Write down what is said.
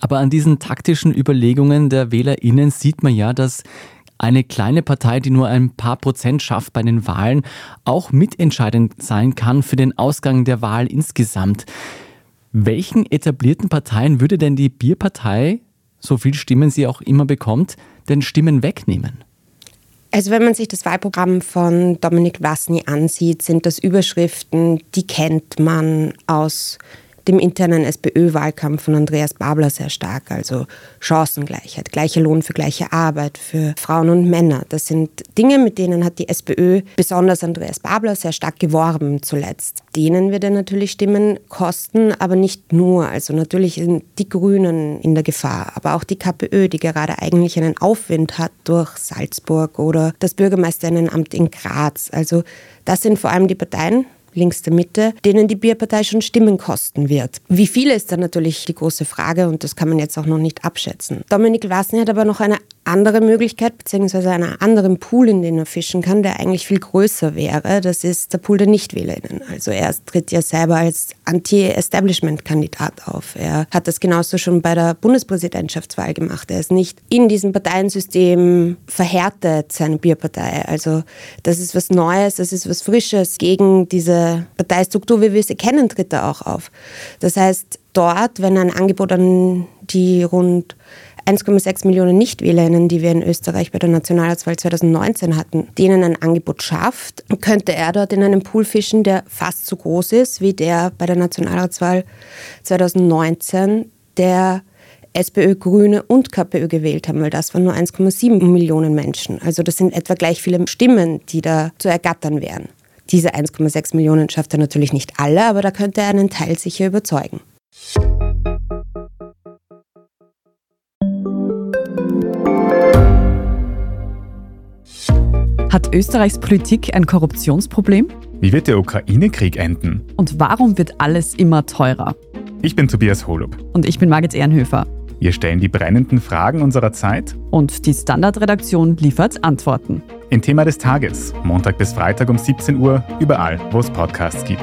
Aber an diesen taktischen Überlegungen der WählerInnen sieht man ja, dass eine kleine Partei, die nur ein paar Prozent schafft bei den Wahlen, auch mitentscheidend sein kann für den Ausgang der Wahl insgesamt. Welchen etablierten Parteien würde denn die Bierpartei, so viel Stimmen sie auch immer bekommt, denn Stimmen wegnehmen? Also wenn man sich das Wahlprogramm von Dominik Vlasny ansieht, sind das Überschriften, die kennt man aus dem internen SPÖ-Wahlkampf von Andreas Babler sehr stark. Also Chancengleichheit, gleicher Lohn für gleiche Arbeit für Frauen und Männer. Das sind Dinge, mit denen hat die SPÖ, besonders Andreas Babler, sehr stark geworben zuletzt. Denen wird er natürlich Stimmen kosten, aber nicht nur. Also natürlich sind die Grünen in der Gefahr, aber auch die KPÖ, die gerade eigentlich einen Aufwind hat durch Salzburg oder das Bürgermeisterinnenamt in Graz. Also das sind vor allem die Parteien, links der Mitte, denen die Bierpartei schon Stimmen kosten wird. Wie viele ist dann natürlich die große Frage und das kann man jetzt auch noch nicht abschätzen. Dominik Wasny hat aber noch eine andere Möglichkeit, beziehungsweise einen anderen Pool, in den er fischen kann, der eigentlich viel größer wäre. Das ist der Pool der NichtwählerInnen. Also er tritt ja selber als Anti-Establishment-Kandidat auf. Er hat das genauso schon bei der Bundespräsidentschaftswahl gemacht. Er ist nicht in diesem Parteiensystem verhärtet, seine Bierpartei. Also das ist was Neues, das ist was Frisches. Gegen diese Parteistruktur, wie wir sie kennen, tritt er auch auf. Das heißt, dort, wenn ein Angebot an die rund 1,6 Millionen Nichtwählerinnen, die wir in Österreich bei der Nationalratswahl 2019 hatten, denen ein Angebot schafft, könnte er dort in einem Pool fischen, der fast so groß ist wie der bei der Nationalratswahl 2019, der SPÖ, Grüne und KPÖ gewählt haben, weil das waren nur 1,7 Millionen Menschen. Also das sind etwa gleich viele Stimmen, die da zu ergattern wären. Diese 1,6 Millionen schafft er natürlich nicht alle, aber da könnte er einen Teil sicher überzeugen. Hat Österreichs Politik ein Korruptionsproblem? Wie wird der Ukraine-Krieg enden? Und warum wird alles immer teurer? Ich bin Tobias Holub. Und ich bin Margit Ehrenhöfer. Wir stellen die brennenden Fragen unserer Zeit. Und die Standardredaktion liefert Antworten. In Thema des Tages, Montag bis Freitag um 17 Uhr, überall, wo es Podcasts gibt.